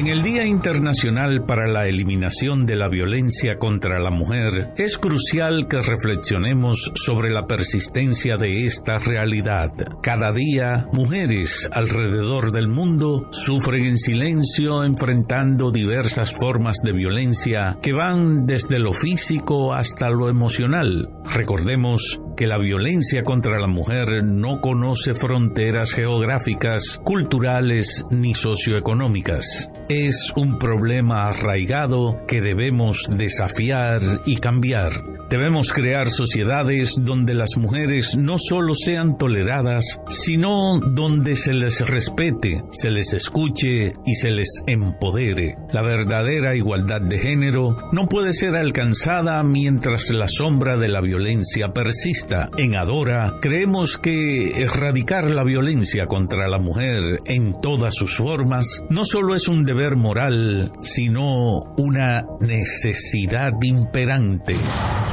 En el Día Internacional para la Eliminación de la Violencia contra la Mujer, es crucial que reflexionemos sobre la persistencia de esta realidad. Cada día, mujeres alrededor del mundo sufren en silencio enfrentando diversas formas de violencia que van desde lo físico hasta lo emocional. Recordemos que la violencia contra la mujer no conoce fronteras geográficas, culturales ni socioeconómicas. Es un problema arraigado que debemos desafiar y cambiar. Debemos crear sociedades donde las mujeres no solo sean toleradas, sino donde se les respete, se les escuche y se les empodere. La verdadera igualdad de género no puede ser alcanzada mientras la sombra de la violencia persista. En Adora creemos que erradicar la violencia contra la mujer en todas sus formas no solo es un deber moral, sino una necesidad imperante.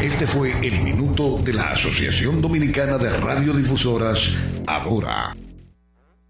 Este fue el minuto de la Asociación Dominicana de Radiodifusoras, ahora.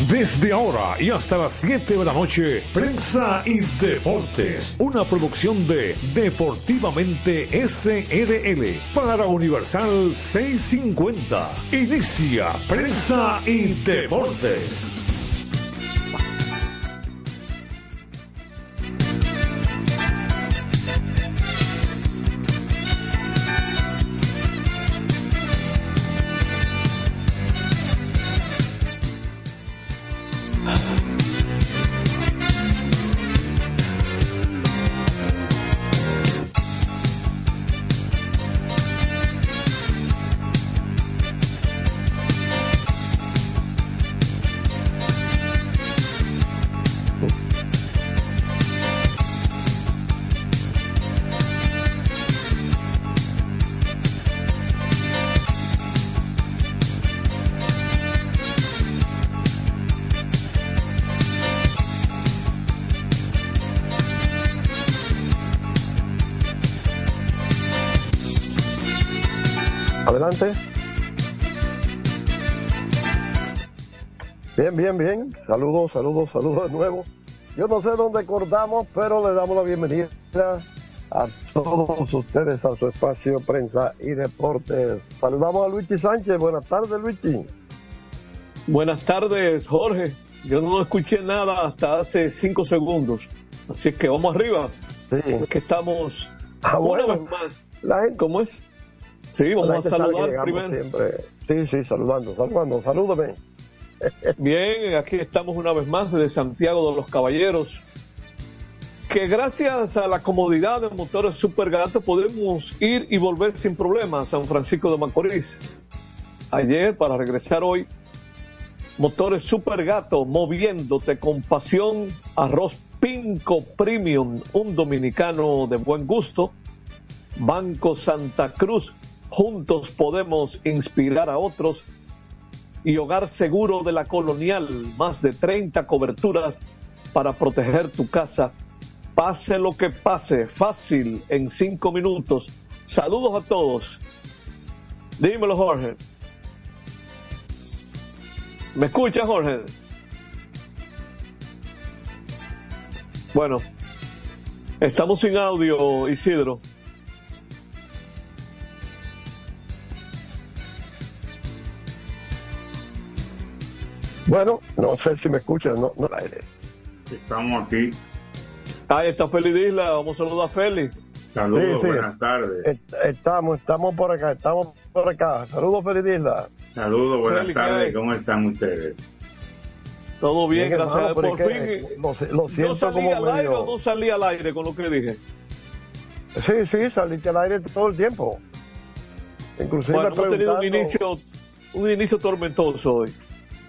Desde ahora y hasta las 7 de la noche, Prensa y Deportes, una producción de Deportivamente SRL para Universal 650. Inicia Prensa y Deportes. Bien, bien, bien. Saludos, saludos, saludos de nuevo. Yo no sé dónde cortamos, pero le damos la bienvenida a todos ustedes a su espacio Prensa y Deportes. Saludamos a Luigi Sánchez. Buenas tardes, Luigi. Buenas tardes, Jorge. Yo no escuché nada hasta hace cinco segundos. Así que vamos arriba. Sí. que estamos ah, una vez más. La gente, ¿Cómo es? Sí, vamos a saludar primero. Sí, sí, saludando, saludando. Salúdame. Bien, aquí estamos una vez más desde Santiago de los Caballeros. Que gracias a la comodidad de motores Super Gato podemos ir y volver sin problemas a San Francisco de Macorís. Ayer, para regresar hoy, motores Super Gato moviéndote con pasión, arroz Pinco Premium, un dominicano de buen gusto. Banco Santa Cruz, Juntos podemos inspirar a otros. Y Hogar Seguro de la Colonial, más de 30 coberturas para proteger tu casa. Pase lo que pase, fácil, en cinco minutos. Saludos a todos. Dímelo, Jorge. ¿Me escucha, Jorge? Bueno, estamos sin audio, Isidro. Bueno, no sé si me escuchan, no, no Estamos aquí. Ahí está Félix Isla, vamos a saludar a Félix. Saludos, buenas tardes. estamos, estamos por acá, estamos por acá. Saludos, Félix Isla. Saludos, buenas tardes, ¿cómo están ustedes? Todo bien, gracias. por fin. Lo, siento salí al aire o no salí al aire con lo que dije? Sí, sí, saliste al aire todo el tiempo. Inclusive bueno, hemos tenido un inicio, un inicio tormentoso hoy.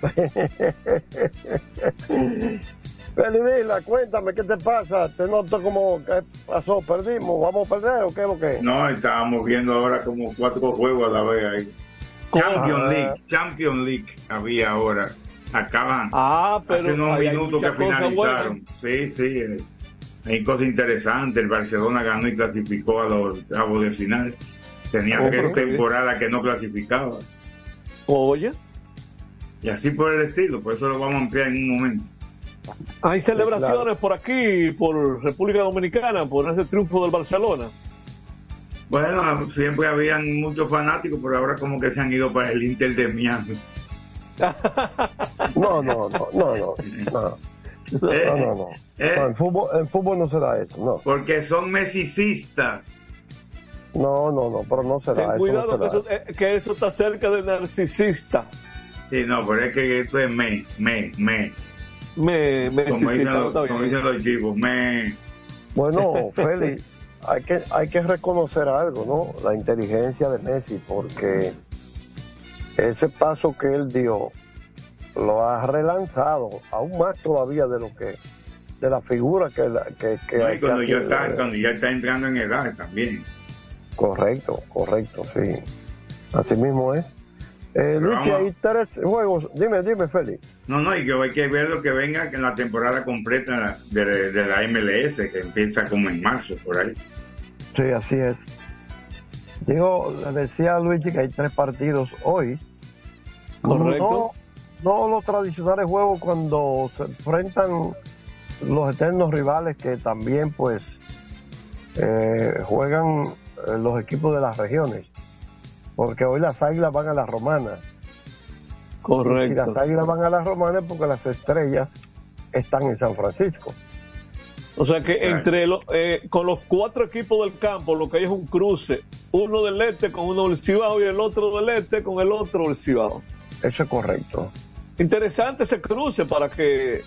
Felidila, cuéntame, ¿qué te pasa? Te noto como que pasó, perdimos, vamos a perder o qué es lo que No, estábamos viendo ahora como cuatro juegos a la vez ahí. Champion ah. League, Champion League había ahora. Acaban ah, pero hace unos minutos que finalizaron. Sí, sí, eh, hay cosas interesantes. El Barcelona ganó y clasificó a los cabos de final. Tenía tres temporadas que no clasificaba. Oye. Y así por el estilo, por eso lo vamos a ampliar en un momento. Hay celebraciones por aquí, por República Dominicana, por ese triunfo del Barcelona. Bueno, siempre habían muchos fanáticos, pero ahora como que se han ido para el Inter de Miami. no, no, no, no, no. no. No, no, no. Eh, en, fútbol, en fútbol no se da eso, no. Porque son mesicistas. No, no, no, pero no se da eso. Cuidado que, Eso, eh, que, eso, está cerca de narcisista. Sí, no, pero es que esto es me, me, me. Me, me, como dicen los chicos, me. Bueno, Félix, hay que, hay que reconocer algo, ¿no? La inteligencia de Messi, porque ese paso que él dio lo ha relanzado aún más todavía de lo que de la figura que, que, que, cuando, ya está, cuando ya está entrando en edad también correcto correcto sí así mismo es eh, Luis, hay tres juegos. Dime, dime, Félix. No, no, y que hay que ver lo que venga en la temporada completa de, de, la MLS, que empieza como en marzo, por ahí. Sí, así es. Digo, le decía Luigi que hay tres partidos hoy. Correcto. No, los tradicionales juegos cuando se enfrentan los eternos rivales que también pues eh, juegan eh, los equipos de las regiones porque hoy las águilas van a las romanas. Correcto. Y las águilas van a las romanas porque las estrellas están en San Francisco. O sea que entre los, eh, con los cuatro equipos del campo lo que hay es un cruce, uno del este con uno del Cibao y el otro del este con el otro del Cibao. Eso es correcto. Interesante ese cruce para que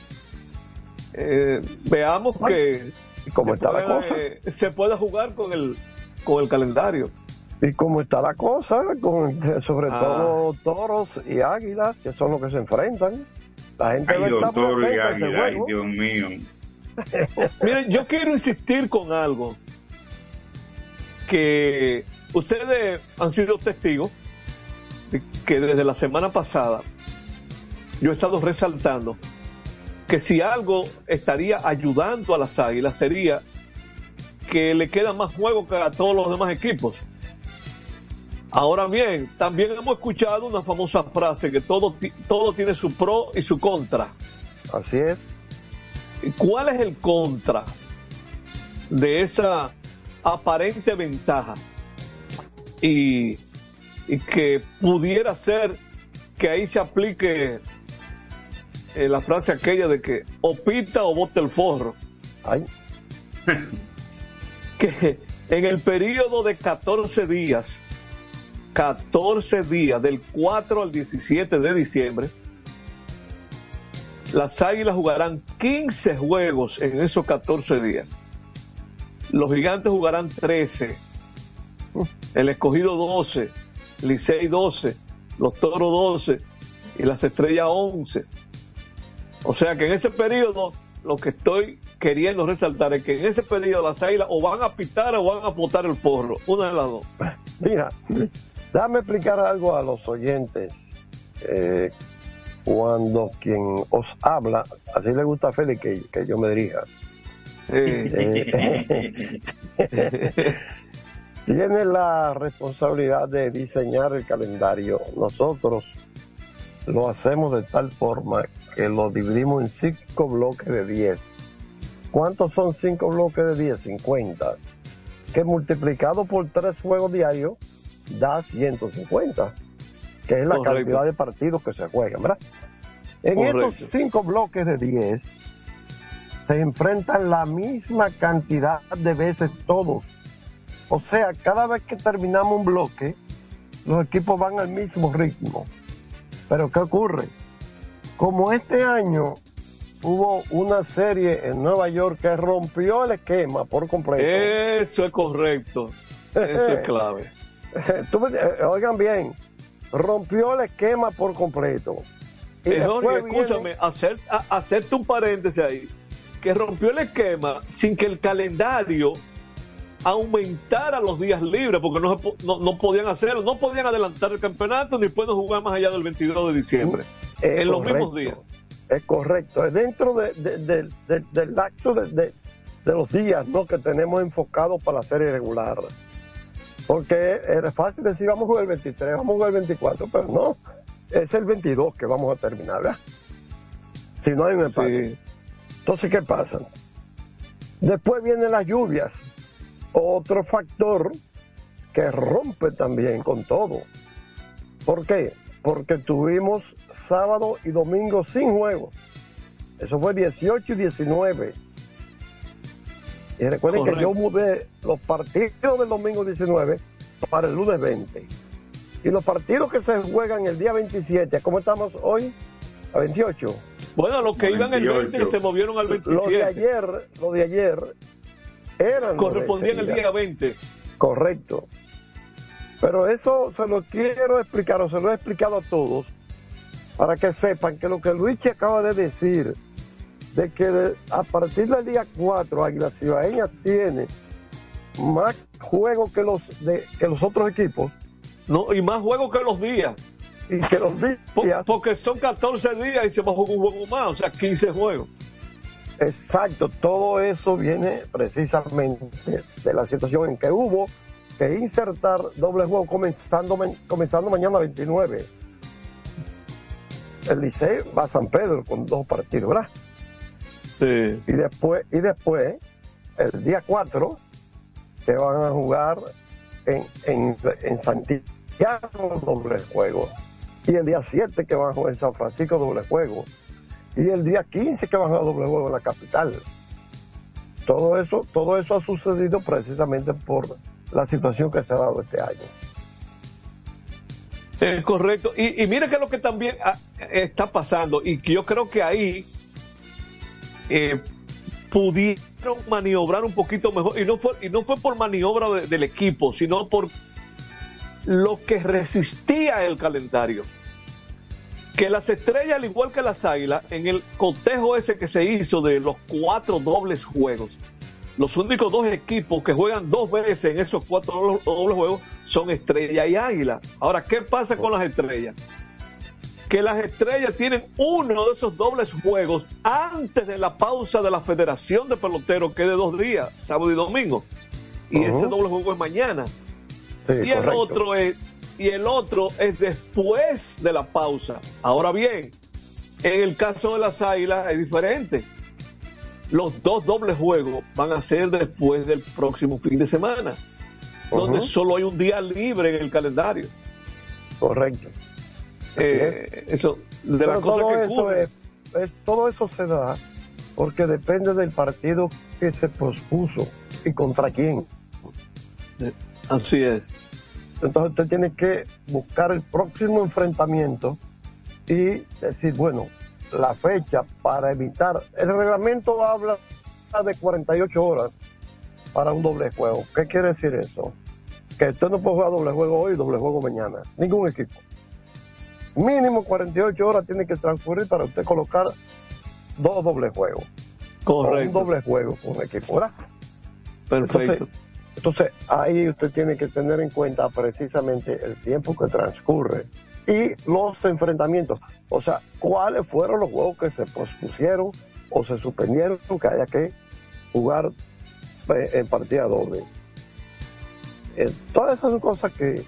eh, veamos que ¿Cómo está la cosa? se pueda jugar con el, con el calendario y cómo está la cosa, con, sobre ah. todo toros y águilas, que son los que se enfrentan. La gente ay, toro y águilas, ay, Dios mío. Miren, yo quiero insistir con algo que ustedes han sido testigos de que desde la semana pasada yo he estado resaltando que si algo estaría ayudando a las águilas sería que le queda más juego que a todos los demás equipos. Ahora bien, también hemos escuchado una famosa frase que todo, todo tiene su pro y su contra. Así es. ¿Cuál es el contra de esa aparente ventaja? Y, que pudiera ser que ahí se aplique eh, la frase aquella de que o pita o bote el forro. Ay. que en el periodo de 14 días 14 días, del 4 al 17 de diciembre, las Águilas jugarán 15 juegos en esos 14 días. Los Gigantes jugarán 13. El Escogido 12. Licey 12. Los Toros 12. Y las Estrellas 11. O sea que en ese periodo, lo que estoy queriendo resaltar es que en ese periodo las Águilas o van a pitar o van a botar el forro. Una de las dos. Mira, Déjame explicar algo a los oyentes. Eh, cuando quien os habla, así le gusta a Félix que, yo me dirija, eh, tiene la responsabilidad de diseñar el calendario. Nosotros lo hacemos de tal forma que lo dividimos en cinco bloques de 10. ¿Cuántos son cinco bloques de 10? 50. Que multiplicado por tres juegos diarios da 150, que es la cantidad de partidos que se juegan, ¿verdad? En estos cinco bloques de 10 se enfrentan la misma cantidad de veces todos. O sea, cada vez que terminamos un bloque, los equipos van al mismo ritmo. Pero ¿qué ocurre? como este año hubo una serie en Nueva York que rompió el esquema por completo. Eso es correcto. Eso es clave. Eh, oigan bien, rompió el esquema por completo. Y eh, escúchame, hacer, hacerte un paréntesis ahí, que rompió el esquema sin que el calendario aumentara los días libres, porque no, no, podían hacerlo, no podían adelantar el campeonato ni pueden jugar más allá del 22 de diciembre, en los mismos días. Es correcto, es dentro del acto de, los días ¿no? que tenemos enfocados para la serie regular. Porque era fácil decir, vamos a jugar el 23, vamos a jugar el 24, pero no, es el 22 que vamos a terminar, ¿verdad? Si no hay un empate. Entonces, ¿qué pasa? Después vienen las lluvias, otro factor que rompe también con todo. ¿Por qué? Porque tuvimos sábado y domingo sin juego. Eso fue 18 y 19. Y recuerden que yo mudé los partidos del domingo 19 para el lunes 20. Y los partidos que se juegan el día 27, ¿cómo estamos hoy? A 28. Bueno, los que iban el 20 se movieron al 27. Los de ayer, los de ayer eran. Correspondían el día 20. Correcto. Pero eso se lo quiero explicar, o se lo he explicado a todos, para que sepan que lo que Luis acaba de decir, de que a partir del día 4 Águila Cibaeña tiene más juegos que los, de, que los otros equipos. No, y más juegos que los días. Y que los días. porque son 14 días y se va a jugar un juego más, o sea, 15 juegos. Exacto, todo eso viene precisamente de la situación en que hubo que insertar doble juego comenzando, comenzando mañana 29. El Liceo va a San Pedro con dos partidos, ¿verdad? Sí. Y después, y después el día 4, que van a jugar en, en, en Santiago doble juego. Y el día 7 que van a jugar en San Francisco doble juego y el día 15 que van a doble juego en la capital. Todo eso, todo eso ha sucedido precisamente por la situación que se ha dado este año. Es correcto. Y, y mire que lo que también ah, está pasando, y que yo creo que ahí eh, pudieron maniobrar un poquito mejor, y no fue, y no fue por maniobra del equipo, sino por lo que resistía el calendario que las estrellas, al igual que las águilas, en el cotejo ese que se hizo de los cuatro dobles juegos, los únicos dos equipos que juegan dos veces en esos cuatro dobles juegos son estrella y águila. Ahora, ¿qué pasa con las estrellas? Que las estrellas tienen uno de esos dobles juegos antes de la pausa de la Federación de Peloteros, que es de dos días, sábado y domingo. Y ese doble juego es mañana. y el otro es y el otro es después de la pausa. Ahora bien, en el caso de las Águilas es diferente. Los dos dobles juegos van a ser después del próximo fin de semana, donde solo hay un día libre en el calendario. Correcto. Eh, eso, de todo que eso es, todo eso se da porque depende del partido que se pospuso y contra quién. Así es. Entonces usted tiene que buscar el próximo enfrentamiento y decir, bueno, la fecha para evitar. El reglamento habla de 48 horas para un doble juego. ¿Qué quiere decir eso? Que usted no puede jugar doble juego hoy y doble juego mañana. Ningún equipo. Mínimo 48 horas tiene que transcurrir para usted colocar dos dobles juegos. Correcto. un doble juego con un equipo, ¿verdad? Perfecto. Entonces, ahí usted tiene que tener en cuenta precisamente el tiempo que transcurre y los enfrentamientos. O sea, cuáles fueron los juegos que se pospusieron o se suspendieron que haya que jugar eh, en partida doble. Eh, todas esas son cosas que,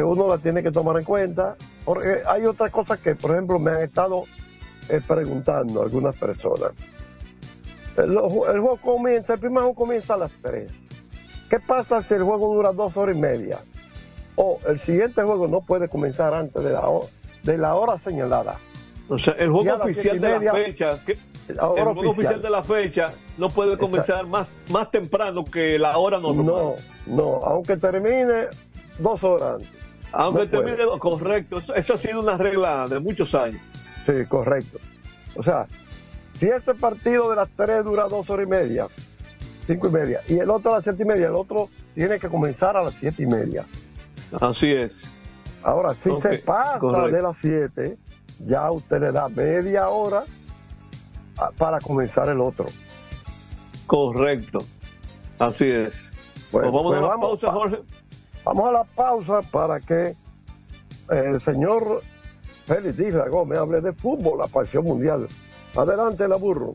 uno las tiene que tomar en cuenta, porque hay otras cosas que, por ejemplo, me han estado eh, preguntando algunas personas. El, el, juego comienza, el primer juego comienza a las 3 ¿Qué pasa si el juego dura dos horas y media? O el siguiente juego no puede comenzar antes de la, hora, de la hora señalada. O sea, el juego oficial de la fecha, el juego oficial. de la fecha no puede comenzar más, más temprano que la hora normal. No, no, aunque termine dos horas antes. Aunque termine, correcto, eso, ha sido una regla de muchos años. Sí, correcto. O sea, si este partido de las tres dura dos horas y media, cinco y media, y el otro a las siete y media, el otro tiene que comenzar a las siete y media. Así es. Ahora, si se pasa de las siete, ya usted le da media hora para comenzar el otro. Correcto. Así es. Pues, vamos pues a la pausa, Jorge. Vamos a la pausa para que el señor Félix Díaz Gómez hable de fútbol, la pasión mundial. Adelante, la burro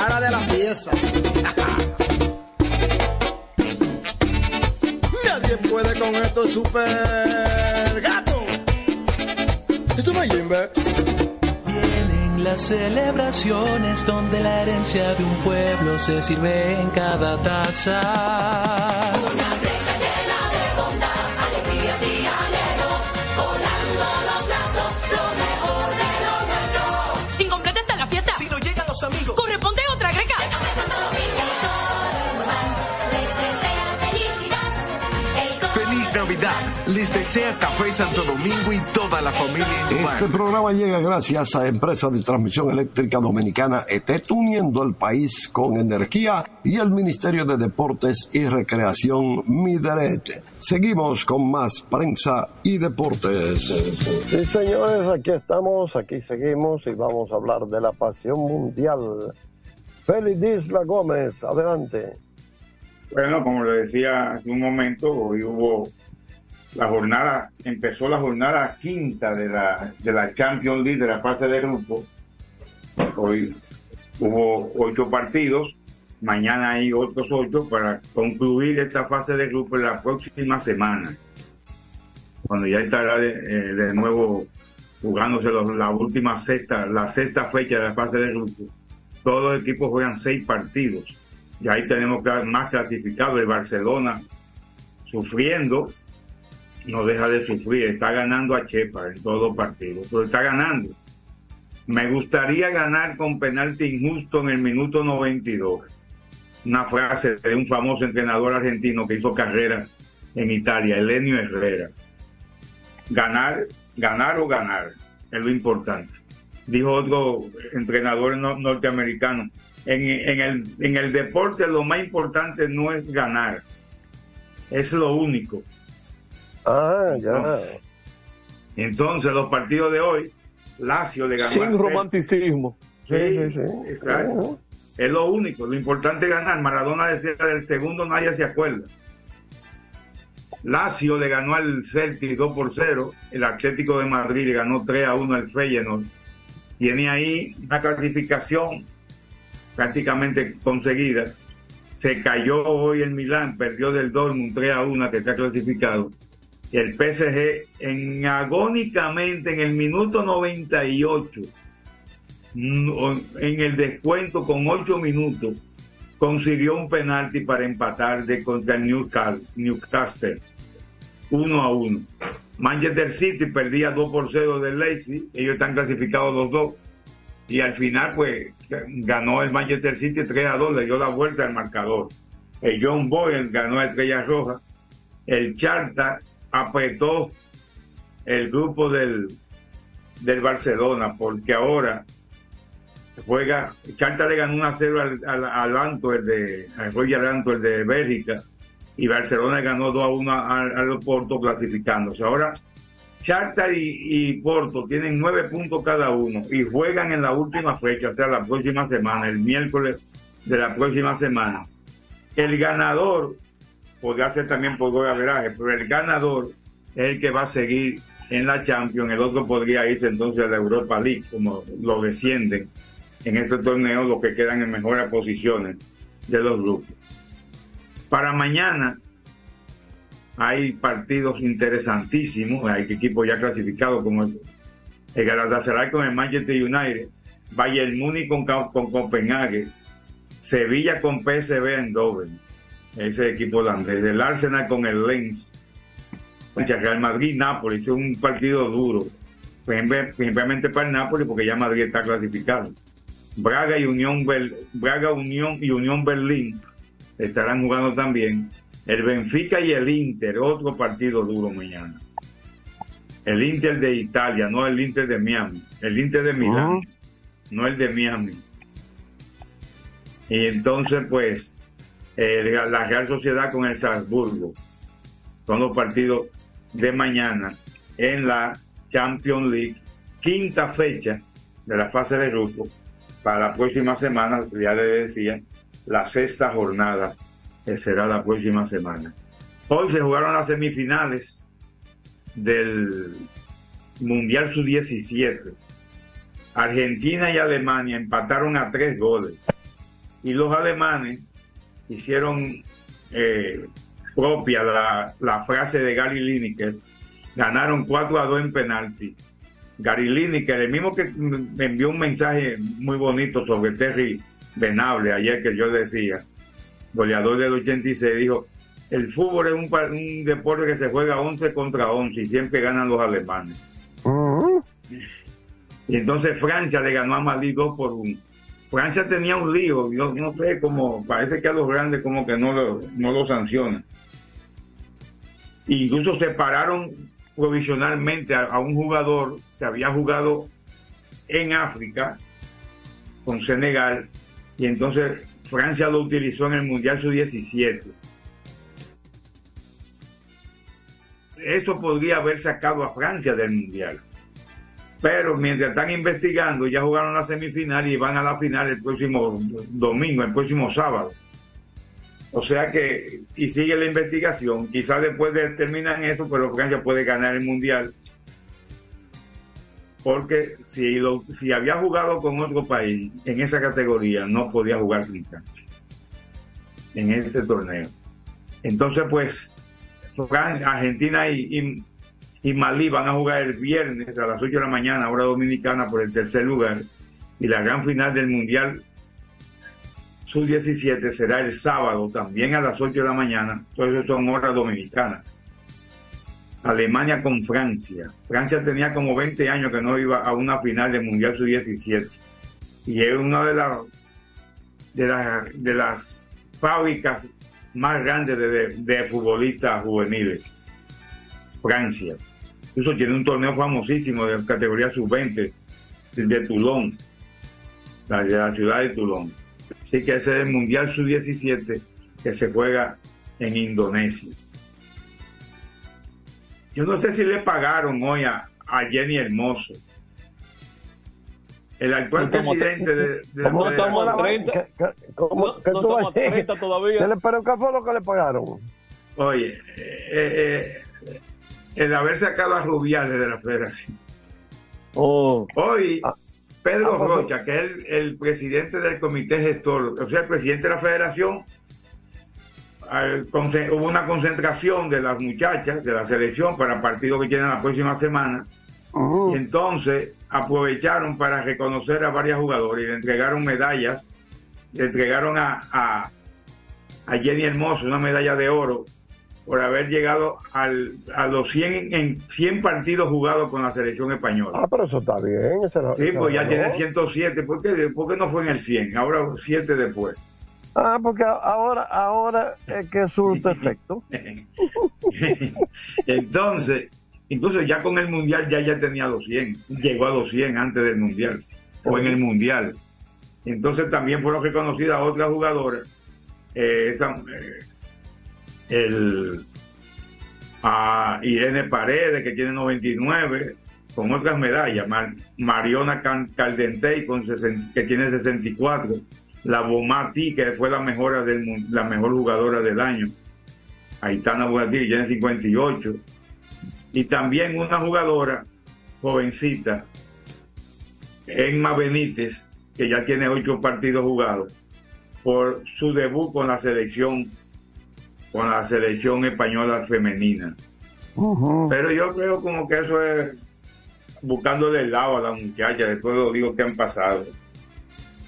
la para de la pieza. Nadie puede con esto super gato. Esto no es Jimbe. Vienen las celebraciones donde la herencia de un pueblo se sirve en cada taza. Les desea Café Santo Domingo y toda la familia. Este programa llega gracias a Empresa de Transmisión Eléctrica Dominicana ET, uniendo el país con energía y el Ministerio de Deportes y Recreación Mideret. Seguimos con más prensa y deportes. Sí, señores, aquí estamos, aquí seguimos y vamos a hablar de la pasión mundial. Félix Isla Gómez, adelante. Bueno, como le decía hace un momento, hoy hubo la jornada, empezó la jornada quinta de la, de la Champions League, de la fase de grupo. Hoy hubo ocho partidos, mañana hay otros ocho para concluir esta fase de grupo en la próxima semana, cuando ya estará de, eh, de nuevo jugándose los- la última sexta, la sexta fecha de la fase de grupo. Todos los equipos juegan seis partidos. Y ahí tenemos cla- más clasificados. El Barcelona sufriendo, no deja de sufrir. Está ganando a Chepa en todos los partidos, pero está ganando. Me gustaría ganar con penalti injusto en el minuto 92. Una frase de un famoso entrenador argentino que hizo carrera en Italia, Elenio Herrera. Ganar, ganar o ganar es lo importante. Dijo otro entrenador no- norteamericano, en el, en el deporte lo más importante no es ganar, es lo único. Ah, ya. Entonces, los partidos de hoy, Lazio le ganó Sin al Celta. romanticismo. Sí, exacto. Es lo único. Lo importante es ganar. Maradona decía del segundo nadie se acuerda. Lazio le ganó al Celtic 2 por 0. El Atlético de Madrid le ganó 3 a 1 al Feyenoord. Tiene ahí una clasificación prácticamente conseguida. Se cayó hoy el Milán, perdió del Dortmund 3 a 1 que está clasificado. Y el PSG en agónicamente en el minuto 98 no- en el descuento con ocho minutos consiguió un penalti para empatar de contra Newcastle, Newcastle 1 a 1. Manchester City perdía 2 por 0 del Leipzig, ellos están clasificados los dos y al final pues ganó el Manchester City 3 a 2, le dio la vuelta al marcador. El John Boyle ganó a Estrella Roja, el Charta apretó el grupo del, del Barcelona porque ahora juega, Charta le ganó 1 a 0 al, al, al de, al Antwerp de Bélgica y Barcelona ganó 2 a 1 al, al Porto clasificándose. Ahora Charta y, y Porto tienen nueve puntos cada uno y juegan en la última fecha, o sea, la próxima semana, el miércoles de la próxima semana. El ganador podría ser también por gol averaje, pero el ganador es el que va a seguir en la Champions, el otro podría irse entonces a la Europa League, como lo descienden en este torneo los que quedan en mejores posiciones de los grupos. Para mañana hay partidos interesantísimos, hay equipos ya clasificados como el, el Galatasaray con el Manchester United, Bayern Múnich con, con Copenhague, Sevilla con PSV Eindhoven, ese equipo holandés, el Arsenal con el Lens, Concha, Real Madrid, Nápoles, es un partido duro, Princip- principalmente para el Nápoles porque ya Madrid está clasificado. Braga y Unión Bel- Braga Unión y Unión Berlín estarán jugando también. El Benfica y el Inter, otro partido duro mañana. El Inter de Italia, no el Inter de Miami. El Inter de Milán, no el de Miami. Y entonces, pues, eh, la Real Sociedad con el Salzburgo. Son los partidos de mañana en la Champions League, quinta fecha de la fase de grupo para la próxima semana, ya le decía, la sexta jornada que será la próxima semana. Hoy se jugaron las semifinales del Mundial Sub-17. Argentina y Alemania empataron a tres goles. Y los alemanes hicieron eh, propia la, la frase de Gary Lineker. Ganaron 4 a 2 en penalti. Gary Lineker, el mismo que me envió un mensaje muy bonito sobre Terry Venable ayer que yo decía, goleador del 86, dijo, el fútbol es un, deporte que se juega 11 contra 11 y siempre ganan los alemanes. Y entonces Francia le ganó a Madrid 2 por 1. Francia tenía un lío, yo no sé cómo, parece que a los grandes como que no lo, no lo sancionan. Incluso separaron provisionalmente a, a un jugador que había jugado en África con Senegal y entonces Francia lo utilizó en el Mundial Sub-17. Eso podría haber sacado a Francia del Mundial. Pero mientras están investigando, ya jugaron la semifinal y van a la final el próximo domingo, el próximo sábado. O sea que, y sigue la investigación, quizás después de terminar eso, pero Francia puede ganar el mundial. Porque si, lo- si había jugado con otro país en esa categoría, no podía jugar con Francia en este torneo. Entonces, pues, Argentina y- y Malí van a jugar el viernes a las 8 de la mañana, hora dominicana, por el tercer lugar. Y la gran final del Mundial Sub-17 será el sábado, también a las 8 de la mañana. Entonces son horas dominicanas. Alemania con Francia. Francia tenía como 20 años que no iba a una final del Mundial Sub-17. Y es una de las de, las fábricas más grandes de, de- de futbolistas juveniles. Francia. Incluso tiene un torneo famosísimo de categoría sub-20 de Toulon, la de la ciudad de Toulon. Así que ese es el Mundial Sub-17 que se juega en Indonesia. Yo no sé si le pagaron hoy a, a Jenny Hermoso. El actual presidente de, de la No federación. estamos a 30. ¿Qué- qué- cómo- No, qué no estamos a vas- 30 todavía. ¿Qué le- ¿Pero qué fue lo que le pagaron? Oye, eh, eh, el haber sacado a Rubiales de la federación. Hoy, Pedro Ah, pues, Rocha, que es el, el presidente del comité gestor, o sea, el presidente de la federación, al hubo una concentración de las muchachas de la selección para el partido que tienen la próxima semana. Y entonces aprovecharon para reconocer a varios jugadores y le entregaron medallas. Le entregaron a, a, a Jenny Hermoso una medalla de oro por haber llegado al, a los 100, en 100 partidos jugados con la selección española. Ah, pero eso está bien. ese Sí, pues ya tiene bueno. 107. ¿Por qué, ¿Por qué no fue en el 100? Ahora 7 después. Ah, porque ahora, ahora es que surte efecto. Entonces, incluso ya con el Mundial ya ya tenía los 100. Llegó a los 100 antes del Mundial. O en el Mundial. Entonces también fueron reconocidas otras jugadoras. Eh, esa, eh, el, a Irene Paredes, que tiene 99, con otras medallas. Mar- Mariona Caldentey, con que tiene 64. La Bomati, que fue la mejor, del, la mejor jugadora del año. Aitana Bonatí, que tiene 58. Y también una jugadora jovencita, Emma Benítez, que ya tiene ocho partidos jugados, por su debut con la selección, con la selección española femenina. Pero yo creo como que eso es buscándole el lado a la muchacha de todo lo digo que han pasado.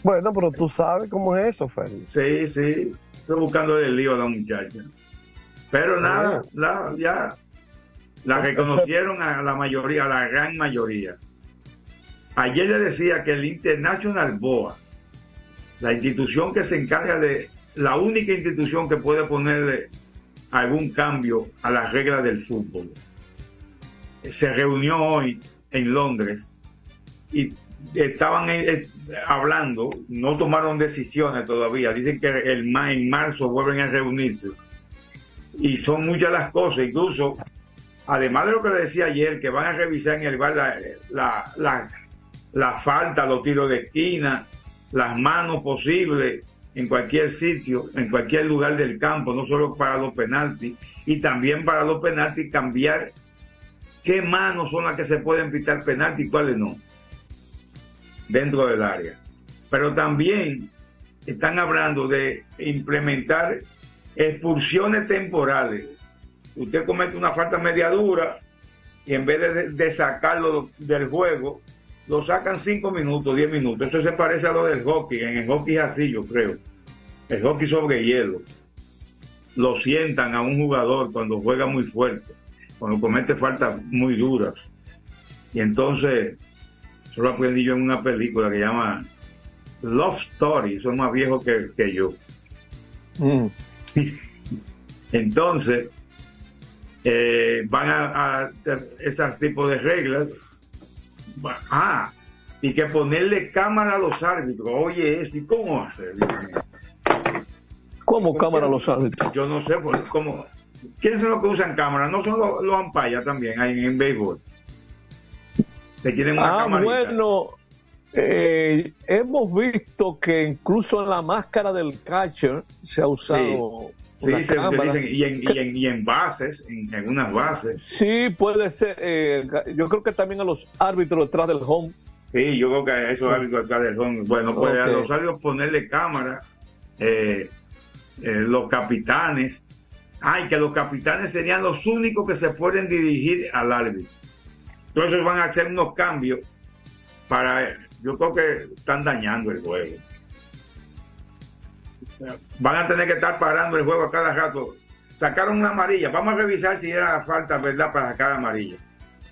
Bueno, pero tú sabes cómo es eso, Félix. Sí, sí. Estoy buscando el lío a la muchacha. Pero nada, la, ya la reconocieron a la mayoría, a la gran mayoría. Ayer le decía que el International BOA, la institución que se encarga de, la única institución que puede ponerle algún cambio a las reglas del fútbol, se reunió hoy en Londres y estaban eh, hablando, no tomaron decisiones todavía, dicen que el, en marzo vuelven a reunirse. Y son muchas las cosas, incluso además de lo que decía ayer, que van a revisar en el bar la, la falta, los tiros de esquina, las manos posibles en cualquier sitio, en cualquier lugar del campo, no solo para los penaltis, y también para los penaltis cambiar qué manos son las que se pueden pitar penalti y cuáles no, dentro del área. Pero también están hablando de implementar expulsiones temporales. Usted comete una falta mediadura y en vez de sacarlo del juego, lo sacan 5 minutos, 10 minutos. Eso se parece a lo del hockey. En el hockey es así, yo creo. El hockey sobre hielo. Lo sientan a un jugador cuando juega muy fuerte, cuando comete faltas muy duras. Y entonces, eso lo aprendí yo en una película que llama Love Story. Son más viejos que, que yo. Entonces, eh, van a, a esos tipos de reglas. Va- Ah, y que ponerle cámara a los árbitros. Oye, ¿y cómo hacer? ¿Cómo cámara a los árbitros? Yo no sé, pues, ¿cómo? ¿Quiénes son los que usan cámara? ¿No son los, los ampallas también en, en béisbol? Se quieren una Ah, camarita. bueno, eh, hemos visto que incluso en la máscara del catcher se ha usado Sí, una se utilizan, y, en, y, en, y en bases, en algunas bases. Sí, puede ser. eh, yo creo que también a los árbitros detrás del home. Sí, yo creo que a esos árbitros acá del home, bueno, pues a los árbitros ponerle cámara, eh, eh, los capitanes, ay, que los capitanes serían los únicos que se pueden dirigir al árbitro. Entonces van a hacer unos cambios para, yo creo que están dañando el juego. Van a tener que estar parando el juego a cada rato. Sacaron una amarilla, vamos a revisar si era falta, ¿verdad?, para sacar amarilla.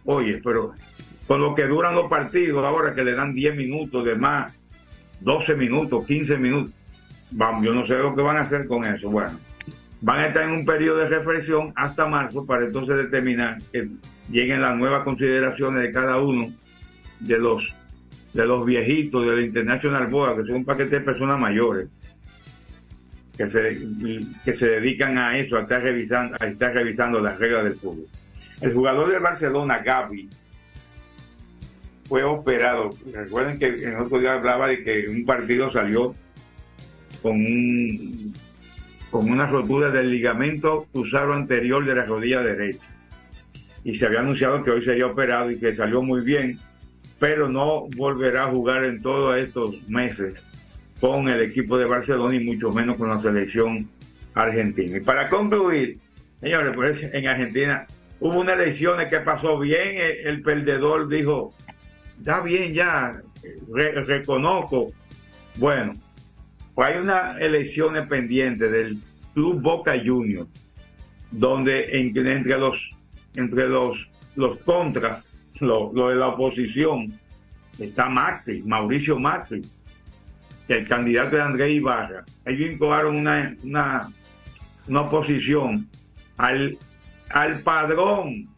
Oye, pero con lo que duran los partidos ahora que le dan 10 minutos de más, 12 minutos, 15 minutos, vamos, yo no sé lo que van a hacer con eso. Bueno, van a estar en un periodo de reflexión hasta marzo para entonces determinar que lleguen las nuevas consideraciones de cada uno de los de los viejitos del International Board, que son un paquete de personas mayores que se, que se dedican a eso, a estar revisando, a estar revisando las reglas del fútbol. El jugador del Barcelona, Gaby, fue operado. Recuerden que en otro día hablaba de que un partido salió con un, con una rotura del ligamento cruzado anterior de la rodilla derecha. Y se había anunciado que hoy sería operado y que salió muy bien, pero no volverá a jugar en todos estos meses con el equipo de Barcelona y mucho menos con la selección argentina. Y para concluir, señores, pues en Argentina hubo unas elecciones que pasó bien, el, perdedor dijo, está bien ya, re- reconozco. Bueno, pues hay unas elecciones pendientes del Club Boca Juniors, donde en- entre los entre los los contras, lo, lo de la oposición, está Macri, Mauricio Macri, el candidato de Andrés Ibarra. Ellos incoaron una, una, oposición al, al padrón,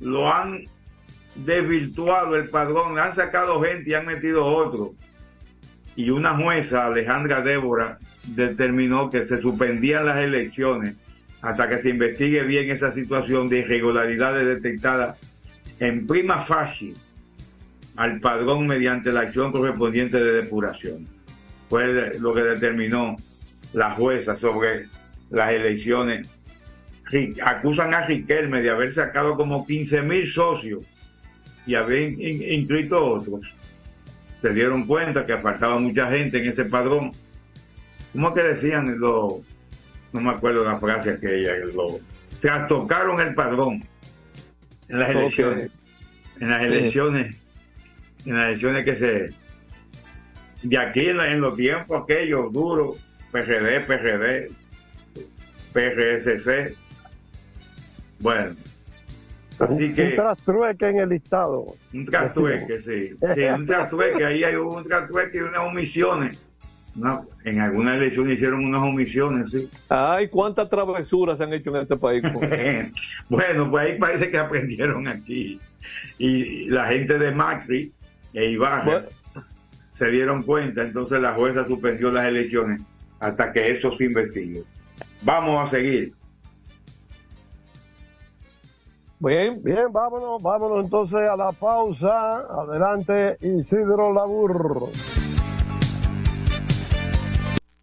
lo han desvirtuado el padrón, le han sacado gente y han metido otro. Y una jueza, Alejandra Débora, determinó que se suspendían las elecciones hasta que se investigue bien esa situación de irregularidades detectadas en prima facie al padrón mediante la acción correspondiente de depuración. Fue lo que determinó la jueza sobre las elecciones. Acusan a Riquelme de haber sacado como 15 mil socios y haber in- in- inscrito otros. Se dieron cuenta que faltaba mucha gente en ese padrón. ¿Cómo que decían los, no me acuerdo la frase aquella, lo, trastocaron el padrón en las elecciones, en las Sí. elecciones, en las elecciones que se de aquí en, los tiempos aquellos duros, PRD, PRD, PRSC. Bueno, así que... Un trastrueque en el listado. Un trastrueque, sí. Sí, un trastrueque. Ahí hay un trastrueque y unas omisiones. No, en algunas elecciones hicieron unas omisiones, sí. Ay, cuántas travesuras se han hecho en este país. bueno, pues ahí parece que aprendieron aquí. Y la gente de Macri e Ibarra se dieron cuenta, entonces la jueza suspendió las elecciones hasta que eso se investigue. Vamos a seguir. Bien. Bien, vámonos, vámonos entonces a la pausa. Adelante, Isidro Labur.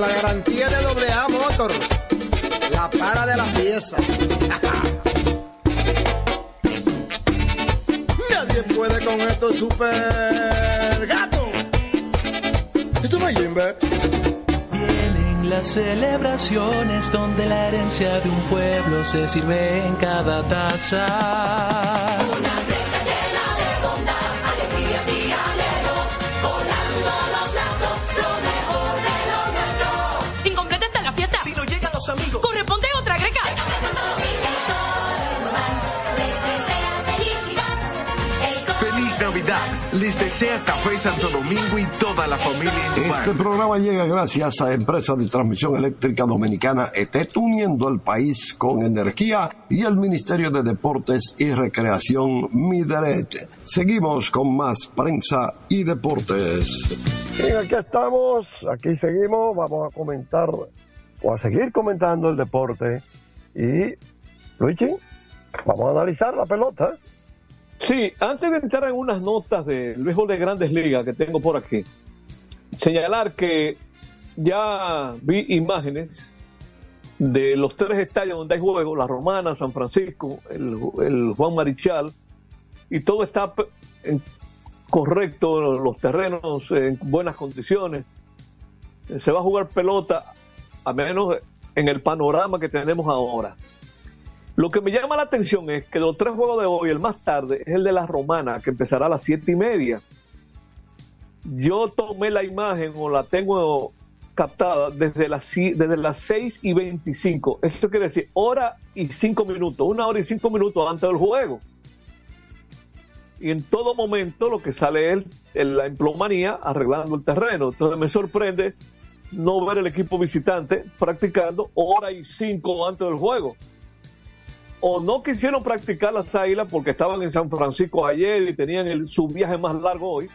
La garantía de doble Motor, la para de la pieza. Nadie puede con esto super gato. Esto no es. Vienen las celebraciones donde la herencia de un pueblo se sirve en cada taza. Les desea Café Santo Domingo y toda la familia en Este programa llega gracias a Empresa de Transmisión Eléctrica Dominicana ETET, uniendo el país con energía y el Ministerio de Deportes y Recreación Mideret. Seguimos con más prensa y deportes. Bien, aquí estamos, aquí seguimos, vamos a comentar o a seguir comentando el deporte. Y, Luigi, vamos a analizar la pelota. Sí, antes de entrar en unas notas del béisbol de grandes ligas que tengo por aquí, señalar que ya vi imágenes de los tres estadios donde hay juegos, la Romana, San Francisco, el, Juan Marichal, y todo está en- correcto, los terrenos en buenas condiciones. Se va a jugar pelota, a menos en el panorama que tenemos ahora. Lo que me llama la atención es que los tres juegos de hoy, el más tarde, es el de la Romana, que empezará a las siete y media. Yo tomé la imagen o la tengo captada desde las, desde las 6 y 25. Eso quiere decir hora y cinco minutos, una hora y cinco minutos antes del juego. Y en todo momento lo que sale es la emplomanía arreglando el terreno. Entonces me sorprende no ver el equipo visitante practicando hora y cinco antes del juego o no quisieron practicar las águilas porque estaban en San Francisco ayer y tenían el- su viaje más largo hoy,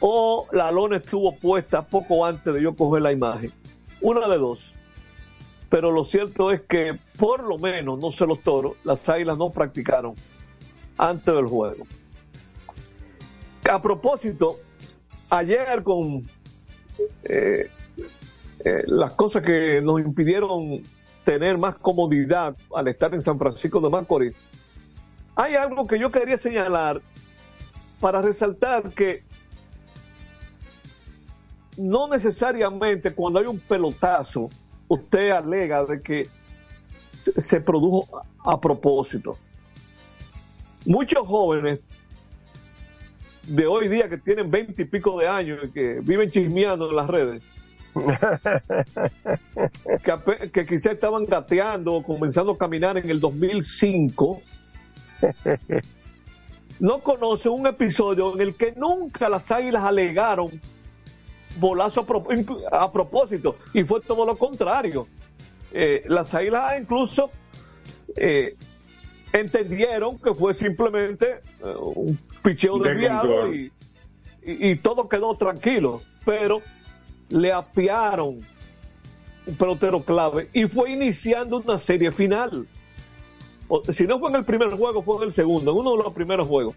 o la lona estuvo puesta poco antes de yo coger la imagen. Una de dos. Pero lo cierto es que por lo menos, no sé los toros, las águilas no practicaron antes del juego. A propósito, ayer con eh, eh, las cosas que nos impidieron tener más comodidad al estar en San Francisco de Macorís, hay algo que yo quería señalar para resaltar que no necesariamente cuando hay un pelotazo, usted alega de que se- produjo a propósito. Muchos jóvenes de hoy día que tienen veinte y pico de años y que viven chismeando en las redes, que, que quizás estaban gateando o comenzando a caminar en el 2005, no conocen un episodio en el que nunca las águilas alegaron bolazo a, pro- a propósito y fue todo lo contrario. Eh, las águilas incluso eh, entendieron que fue simplemente eh, un picheo De desviado y- y todo quedó tranquilo, pero le apiaron un pelotero clave y fue iniciando una serie final. Si no fue en el primer juego, fue en el segundo, en uno de los primeros juegos.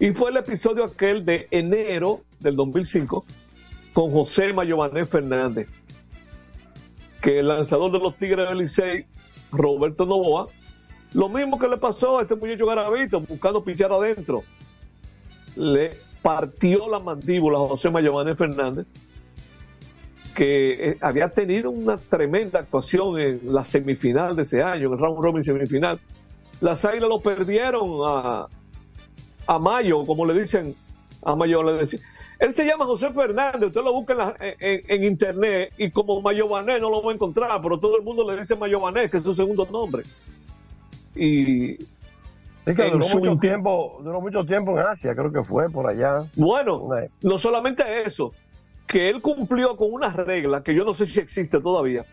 Y fue el episodio aquel de enero del 2005, con José Mayované Fernández, que el lanzador de los Tigres del Licey, Roberto Novoa, lo mismo que le pasó a este muchacho Garavito, buscando pichar adentro, le partió la mandíbula a José Mayované Fernández, que eh, había tenido una tremenda actuación en la semifinal de ese año, en el round robin semifinal. Las Águilas lo perdieron a, a Mayo, como le dicen a Mayo. Le decían. Él se llama José Fernández, usted lo busca en, la- en- en internet y como Mayobané no lo va a encontrar, pero todo el mundo le dice Mayobané, que es su segundo nombre. Y Es que duró mucho tiempo, duró mucho tiempo en Asia, creo que fue por allá. Bueno, no solamente eso, que él cumplió con una regla que yo no sé si existe todavía,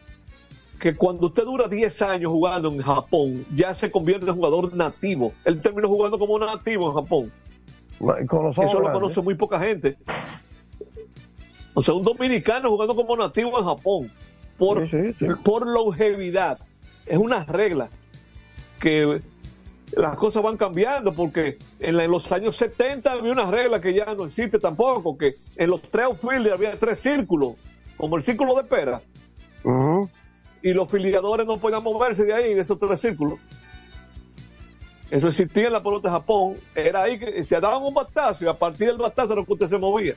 que cuando usted dura 10 años jugando en Japón, ya se convierte en jugador nativo. Él terminó jugando como nativo en Japón. Con los ojos Eso lo conoce muy poca gente. O sea, un dominicano jugando como nativo en Japón, por, por longevidad. Es una regla que las cosas van cambiando porque en, la- en los años 70 había una regla que ya no existe tampoco, que en los tres outfielders había tres círculos, como el círculo de pera, y los filiadores no podían moverse de ahí, de esos tres círculos. Eso existía en la pelota de Japón, era ahí que se daban un batazo y a partir del batazo era que usted se movía.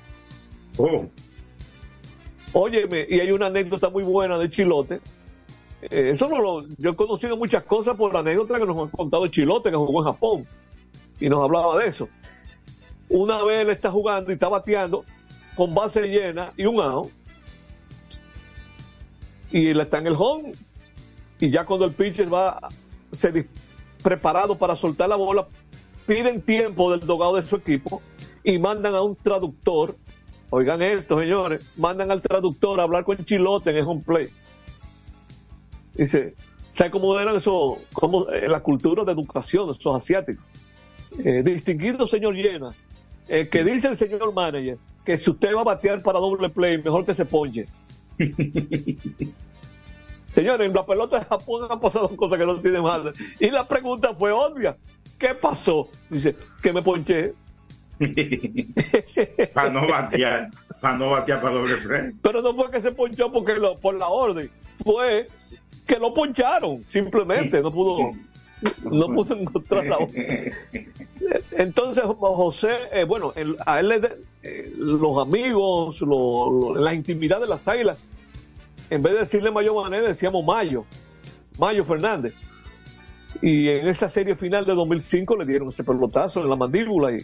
Óyeme, y hay una anécdota muy buena de Chilote. Eh, eso no lo, yo he conocido muchas cosas por la anécdota que nos han contado Chilote, que jugó en Japón, y nos hablaba de eso. Una vez él está jugando y está bateando con base llena y un out, y él está en el home, y ya cuando el pitcher va se preparado para soltar la bola, piden tiempo del dogado de su equipo y mandan a un traductor. Oigan esto, señores, mandan al traductor a hablar con Chilote en el home play. Dice, ¿sabe cómo eran eso? Cómo, eh, la cultura de educación de esos asiáticos. Eh, distinguido señor Llena, eh, que dice el señor manager que si usted va a batear para doble play, mejor que se ponche. Señores, en la pelota de Japón han pasado cosas que no tienen madre. Y la pregunta fue obvia. ¿Qué pasó? Dice, que me ponché. para no batear, para no batear para doble play. Pero no fue que se ponchó porque lo- por la orden. Fue que lo poncharon, simplemente. No pudo, no pudo encontrar la orden. Entonces, José, eh, bueno, el- a él le de- eh, los amigos, lo- lo- la intimidad de las águilas, en vez de decirle Mayo Mané, decíamos Mayo, Mayo Fernández. Y en esa serie final de 2005 le dieron ese pelotazo en la mandíbula. Y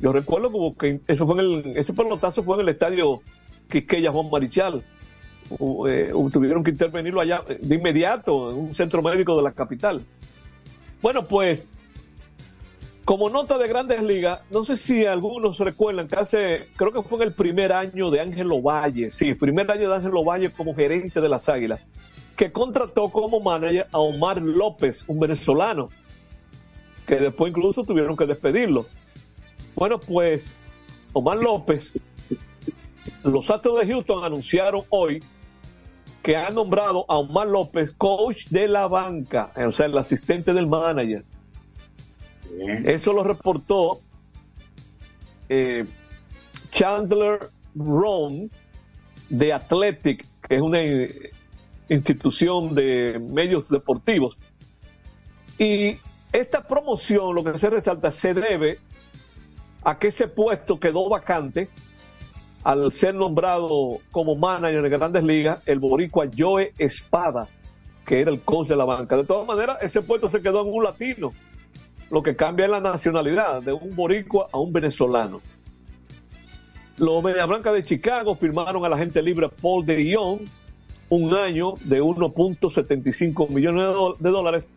yo recuerdo como que eso fue en el, ese pelotazo fue en el estadio Quisqueya Juan Marichal. Eh, tuvieron que intervenirlo allá eh, de inmediato en un centro médico de la capital. Bueno, pues como nota de Grandes Ligas, no sé si algunos recuerdan que hace, creo que fue en el primer año de Ángelo Valle, sí, primer año de Ángelo Valle como gerente de las Águilas, que contrató como manager a Omar López, un venezolano, que después incluso tuvieron que despedirlo. Bueno, pues Omar López, los Astros de Houston anunciaron hoy que han nombrado a Omar López coach de la banca, o sea, el asistente del manager. Eso lo reportó eh, Chandler Rohn de Athletic, que es una eh, institución de medios deportivos. Y esta promoción, lo que se resalta, se debe a que ese puesto quedó vacante al ser nombrado como manager de Grandes Ligas el boricua Joe Espada, que era el coach de la banca. De todas maneras, ese puesto se quedó en un latino, lo que cambia es la nacionalidad de un boricua a un venezolano. Los Media Blanca de Chicago firmaron al agente libre Paul de Guion un año de 1.75 millones de dólares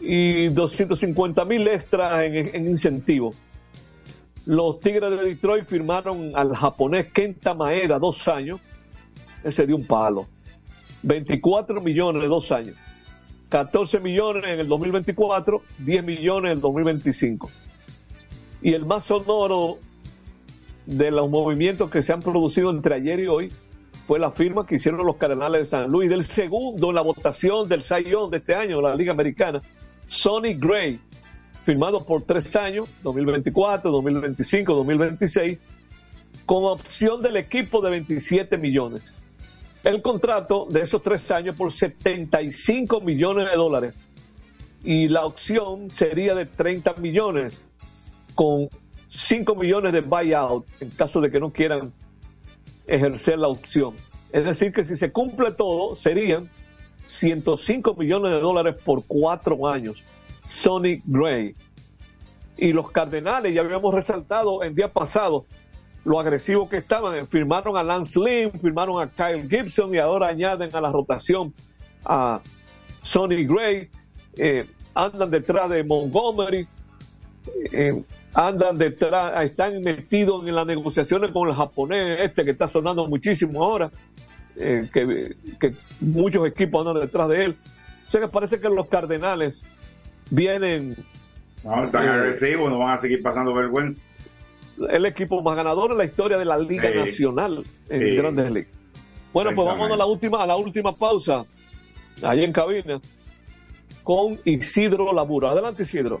y 250 mil extras en, en incentivos. Los Tigres de Detroit firmaron al japonés Kenta Maeda dos años. Ese dio un palo. 24 millones de dos años. 14 millones en el 2024, 10 millones en el 2025. Y el más sonoro de los movimientos que se han producido entre ayer y hoy fue la firma que hicieron los Cardenales de San Luis del segundo en la votación del Young de este año la Liga Americana, Sonny Gray, firmado por tres años, 2024, 2025, 2026, con opción del equipo de 27 millones. El contrato de esos tres años por 75 millones de dólares y la opción sería de 30 millones con 5 millones de buyout en caso de que no quieran ejercer la opción. Es decir, que si se cumple todo, serían 105 millones de dólares por cuatro años. Sonny Gray. Y los Cardenales, ya habíamos resaltado el día pasado lo agresivos que estaban. Firmaron a Lance Lynn, firmaron a Kyle Gibson y ahora añaden a la rotación a Sonny Gray. Eh, andan detrás de Montgomery. Eh, andan detrás, están metidos en las negociaciones con el japonés este que está sonando muchísimo ahora, eh, que, que, muchos equipos andan detrás de él. O sea que parece que los Cardenales vienen... No, están eh, agresivos, no van a seguir pasando vergüenza. El equipo más ganador en la historia de la Liga Sí. Nacional en Sí. Grandes Ligas. Bueno, pues vamos a la última, a la última pausa, ahí en cabina, con Isidro Laburo. Adelante, Isidro.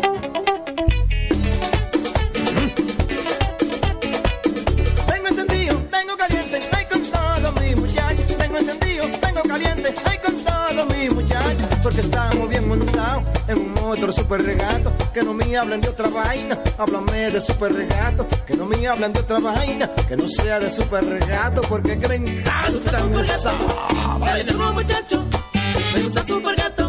Motor super regato. Que no me hablen de otra vaina, háblame de super regato. Que no me hablen de otra vaina, que no sea de super regato. Porque que me encanta muchacho, me gusta super gato.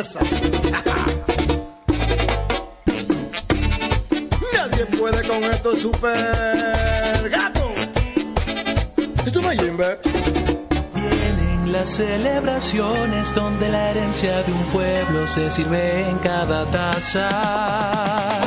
Nadie puede con esto super gato. Esto no. Vienen las celebraciones donde la herencia de un pueblo se sirve en cada taza.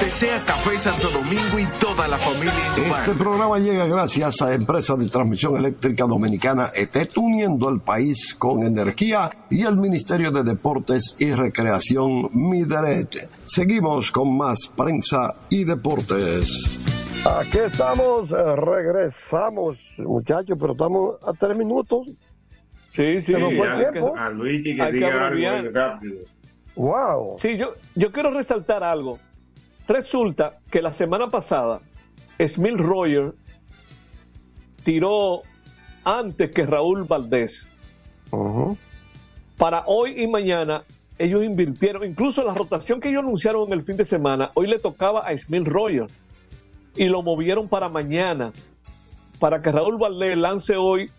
Les desea Café Santo Domingo y toda la familia Indumar. Este programa llega gracias a Empresa de Transmisión Eléctrica Dominicana ETET, uniendo el país con energía y el Ministerio de Deportes y Recreación Mideret. Seguimos con más prensa y deportes. Aquí estamos, eh, regresamos, muchachos, pero estamos a tres minutos. Sí, sí. El hay que- tiempo. A Luigi que Hay que diga algo rápido. Wow. Sí, yo, yo quiero resaltar algo. Resulta que la semana pasada, Smil Royer tiró antes que Raúl Valdés. Para hoy y mañana, ellos invirtieron, incluso la rotación que ellos anunciaron en el fin de semana, hoy le tocaba a Smil Royer. Y lo movieron para mañana, para que Raúl Valdés lance hoy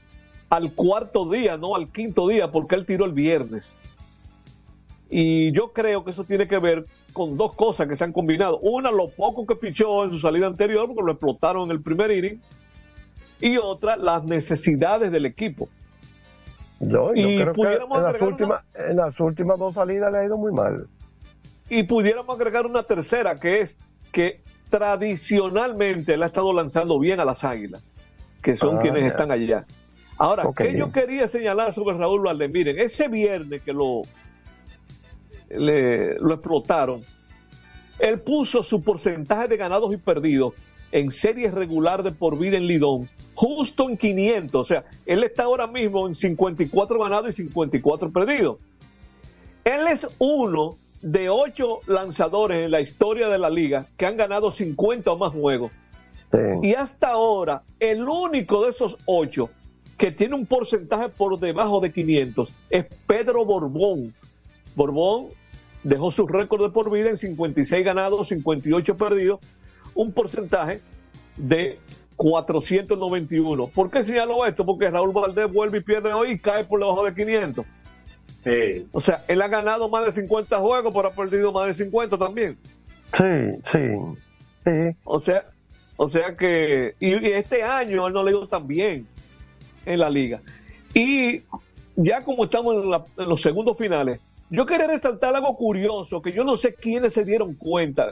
al cuarto día, no al quinto día, porque él tiró el viernes. Y yo creo que eso tiene que ver con dos cosas que se han combinado. Una, lo poco que pichó en su salida anterior, porque lo explotaron en el primer inning. Y otra, las necesidades del equipo. Yo, yo Y creo que pudiéramos en las, agregar últimas, en las últimas dos salidas le ha ido muy mal. Y pudiéramos agregar una tercera, que es que tradicionalmente él ha estado lanzando bien a las águilas, que son Ah, quienes ya. están allá. Ahora. ¿qué yo quería señalar sobre Raúl Valdés? Miren, ese viernes que lo, le- lo explotaron, él puso su porcentaje de ganados y perdidos en series regular de por vida en Lidón, justo en 500. O sea, él está ahora mismo en 54 ganados y 54 perdidos. Él es uno de ocho lanzadores en la historia de la liga que han ganado 50 o más juegos. Y hasta ahora, el único de esos ocho que tiene un porcentaje por debajo de 500 es Pedro Borbón. Borbón dejó su récord de por vida en 56 ganados, 58 perdidos, un porcentaje de 491. ¿Por qué señalo esto? Porque Raúl Valdés vuelve y pierde hoy y cae por debajo de 500. O sea, él ha ganado más de 50 juegos, pero ha perdido más de 50 también. Sí, sí. sí. O sea, o sea que y, y este año él no le ha ido tan bien en la liga. Y ya como estamos en, la- en los segundos finales, yo quería resaltar algo curioso que yo no sé quiénes se dieron cuenta.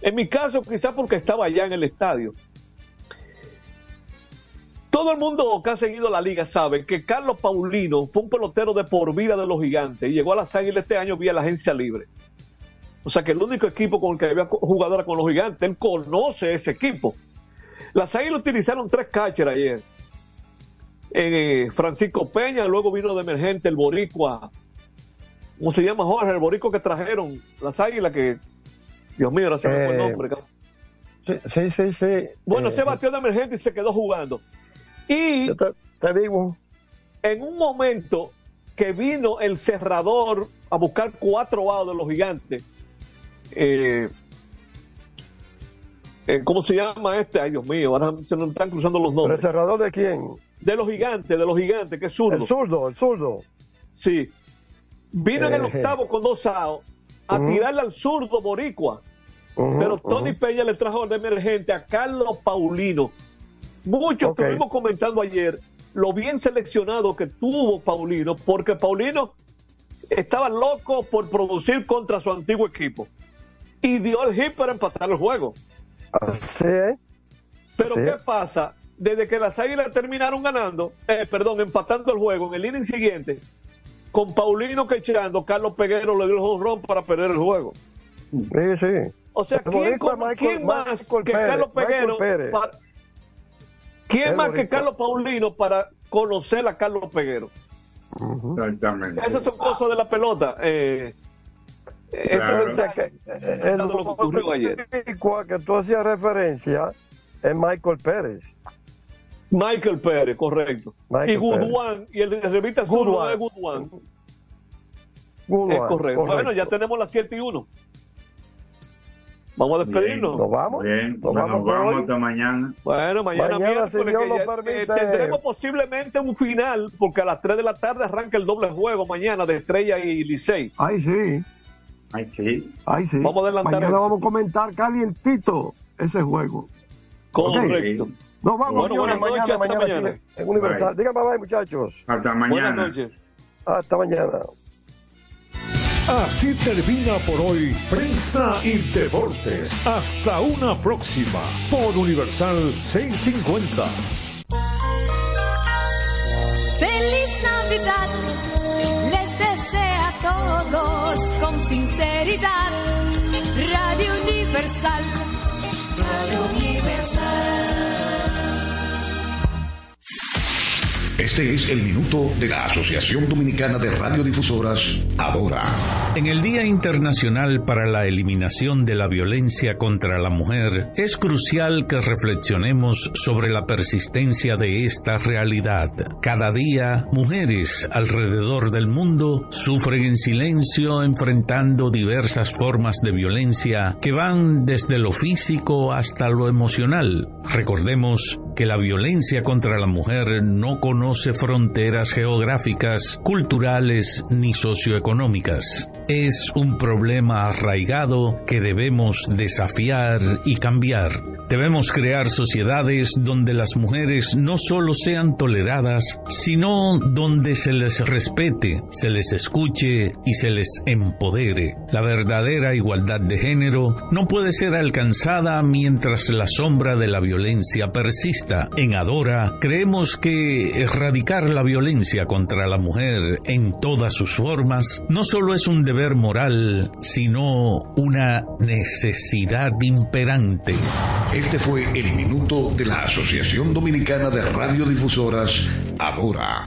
En mi caso, quizás porque estaba allá en el estadio. todo el mundo que ha seguido la liga sabe que Carlos Paulino fue un pelotero de por vida de los gigantes y llegó a las águilas este año vía la agencia libre. O sea que el único equipo con el que había jugadora con los gigantes, él conoce ese equipo. Las águilas utilizaron tres catchers ayer. Eh, Francisco Peña, luego vino de emergente el Boricua. ¿Cómo se llama Jorge? El Boricua que trajeron las águilas que. Dios mío, se me fue el Eh, nombre. Sí, sí, sí. Bueno, Eh, se batió de emergente y se quedó jugando. Y te, digo. En un momento que vino el cerrador a buscar cuatro outs de los gigantes, eh, eh, ¿cómo se llama este? Ay, Dios mío, ahora se nos están cruzando los ¿El nombres. cerrador de quién? De los gigantes, de los gigantes, que es zurdo. El zurdo, el zurdo. Sí. Vino en el Eh, octavo con dos outs a tirarle al zurdo boricua. Pero Tony. Peña le trajo de emergente a Carlos Paulino. Muchos Ok. estuvimos comentando ayer lo bien seleccionado que tuvo Paulino, porque Paulino estaba loco por producir contra su antiguo equipo. Y dio el hit para empatar el juego. Así es. Pero. ¿qué pasa? Desde que las Águilas terminaron ganando, eh, perdón, empatando el juego en el inning siguiente, con Paulino quechando, Carlos Peguero le dio el run para perder el juego. Sí, sí. O sea, El ¿quién, boricua como- Michael- quién más Michael que Pérez, Carlos Peguero? Pérez. para- ¿Quién El más que. Carlos Paulino para conocer a Carlos Peguero? Exactamente. Esas son cosas de la pelota. Eh, eh, Claro. eso es El lo que ocurrió ayer. boricua que tú hacías referencia es Michael Pérez. Michael Pérez, correcto. Michael y Goodwan, y el de revista Sur Goodwan. de Goodwan. Goodwan, Es correcto. correcto. Bueno, ya tenemos las 7 y 1. Vamos a despedirnos. Nos vamos. Bien, Nos vamos hsta mañana. Bueno, mañana, Mañana, si miércoles, Dios que lo ya- permite. eh, tendremos posiblemente un final, porque a las 3 de la tarde arranca el doble juego mañana de Estrella y Licey. Ay, sí. Ay, sí. Ay, sí. Vamos a adelantar Mañana eso. vamos a comentar calientito ese juego. Correcto. Nos vamos, Bueno, señores, buenas mañana, noches, hasta mañana, mañana. sí, en Universal. Bye. Digan bye bye, muchachos. Hasta Buenas mañana. noches. Hasta mañana. Así termina por hoy Prensa y Deportes. Hasta una próxima por Universal 650. Feliz Navidad, les desea a todos con sinceridad. Radio Universal, Radio Universal. Este es el minuto de la Asociación Dominicana de Radiodifusoras, Adora. En el Día Internacional para la Eliminación de la Violencia contra la Mujer, es crucial que reflexionemos sobre la persistencia de esta realidad. Cada día, mujeres alrededor del mundo sufren en silencio enfrentando diversas formas de violencia que van desde lo físico hasta lo emocional. Recordemos que la violencia contra la mujer no conoce fronteras geográficas, culturales ni socioeconómicas. Es un problema arraigado que debemos desafiar y cambiar. Debemos crear sociedades donde las mujeres no solo sean toleradas, sino donde se les respete, se les escuche y se les empodere. La verdadera igualdad de género no puede ser alcanzada mientras la sombra de la violencia persista. En Adora creemos que erradicar la violencia contra la mujer en todas sus formas no solo es un deber moral, sino una necesidad imperante. Este fue el minuto de la Asociación Dominicana de Radiodifusoras, Adora.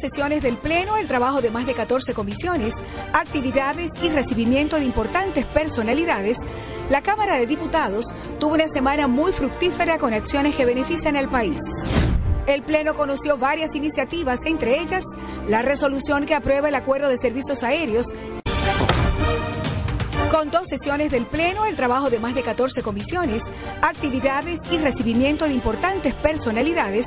Sesiones del Pleno, el trabajo de más de 14 comisiones, actividades y recibimiento de importantes personalidades, la Cámara de Diputados tuvo una semana muy fructífera con acciones que benefician al país. El Pleno conoció varias iniciativas, entre ellas la resolución que aprueba el acuerdo de servicios aéreos. Con dos sesiones del Pleno, el trabajo de más de 14 comisiones, actividades y recibimiento de importantes personalidades,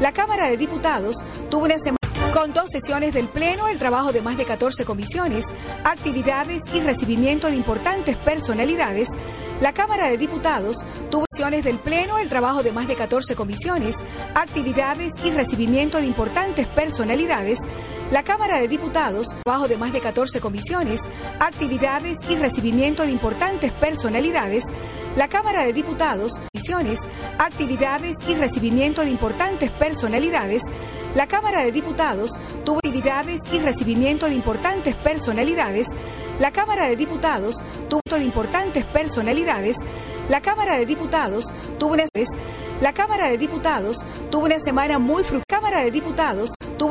la Cámara de Diputados tuvo una semana con dos sesiones del Pleno, el trabajo de más de 14 comisiones, actividades y recibimiento de importantes personalidades, la Cámara de Diputados tuvo sesiones del Pleno, el trabajo de más de 14 comisiones, actividades y recibimiento de importantes personalidades, la Cámara de Diputados, trabajo de más de 14 comisiones, actividades y recibimiento de importantes personalidades, la Cámara de Diputados, comisiones, actividades y recibimiento de importantes personalidades, la Cámara de Diputados tuvo actividades y recibimiento de importantes personalidades, la Cámara de Diputados tuvo de importantes personalidades, la Cámara de Diputados tuvo una la Cámara de Diputados tuvo una semana muy fructífera. Cámara de Diputados